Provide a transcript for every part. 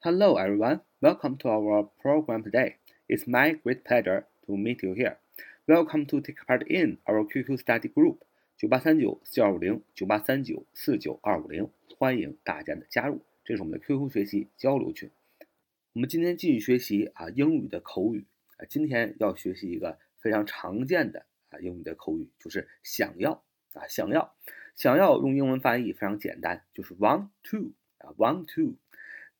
Hello, everyone. Welcome to our program today. It's my great pleasure to meet you here. Welcome to take part in our QQ study group 九八三九四二五零九八三九四九二五零，欢迎大家的加入。这是我们的 QQ 学习交流群。我们今天继续学习啊英语的口语啊，今天要学习一个非常常见的啊英语的口语，就是想要啊想要想要用英文翻译非常简单，就是 want to 啊 want to。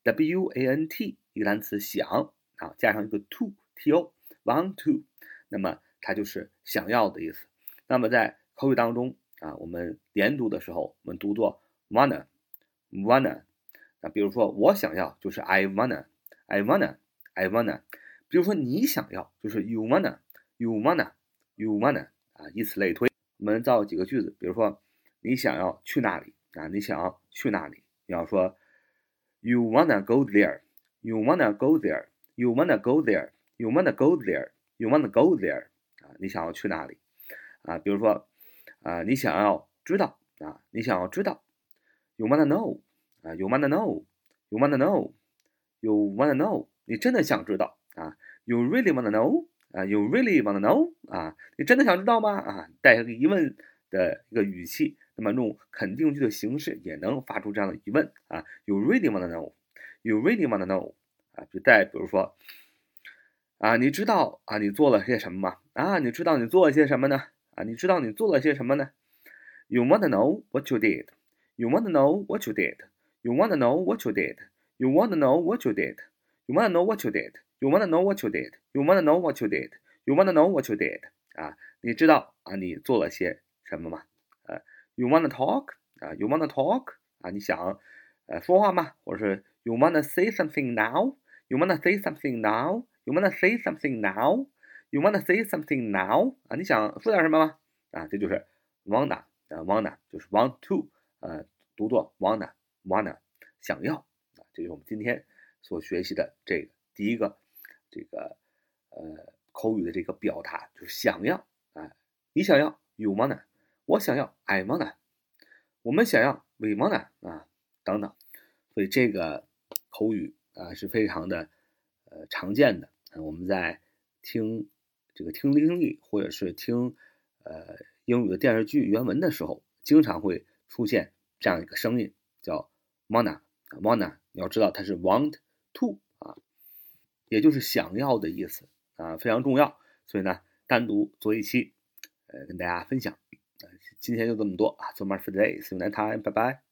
W A N T 一个单词想啊，加上一个 to T O want to，那么它就是想要的意思。那么在口语当中啊，我们连读的时候，我们读作 wanna wanna。那比如说我想要就是 I wanna I wanna I wanna。比如说你想要就是 you wanna you wanna you wanna 啊，以此类推。我们造几个句子，比如说你想要去哪里啊？你想要去哪里？你要说。You wanna go there? You wanna go there? You wanna go there? You wanna go there? You wanna go there? 啊，你想要去哪里？啊，比如说，啊，你想要知道啊，你想要知道。You wanna know? 啊，You wanna know? You wanna know? You wanna know? 你真的想知道啊？You really wanna know? 啊，You really wanna know? 啊，你真的想知道吗？啊，带一个疑问的一个语气。 那么用肯定句的形式也能发出这样的疑问啊，You really wanna know? You really wanna know? 啊，就再比如说，啊，你知道啊，你做了些什么吗？啊，你知道你做了些什么呢？啊，你知道你做了些什么呢？You wanna know what you did? You wanna know what you did? You wanna know what you did? You wanna know what you did? You wanna know what you did? You wanna know what you did? You wanna know what you did? You wanna know what you did? 啊，你知道啊，你做了些什么吗啊？You wanna talk 啊？You wanna talk 啊？你想呃说话吗？或者是 You wanna say something now？You wanna say something now？You wanna say something now？You wanna say something now？啊？你想说点什么吗？啊，这就是 wanna 啊，wanna 就是 want to 呃，读作 wanna wanna 想要啊，这就是我们今天所学习的这个第一个这个呃口语的这个表达，就是想要啊，你想要 You wanna。我想要 I wanna，我们想要 we wanna 啊等等，所以这个口语啊是非常的呃常见的。我们在听这个听听力或者是听呃英语的电视剧原文的时候，经常会出现这样一个声音，叫 wanna wanna。你要知道它是 want to 啊，也就是想要的意思啊，非常重要。所以呢，单独做一期呃跟大家分享。今天就这么多啊，so much for today. See you next time. 拜拜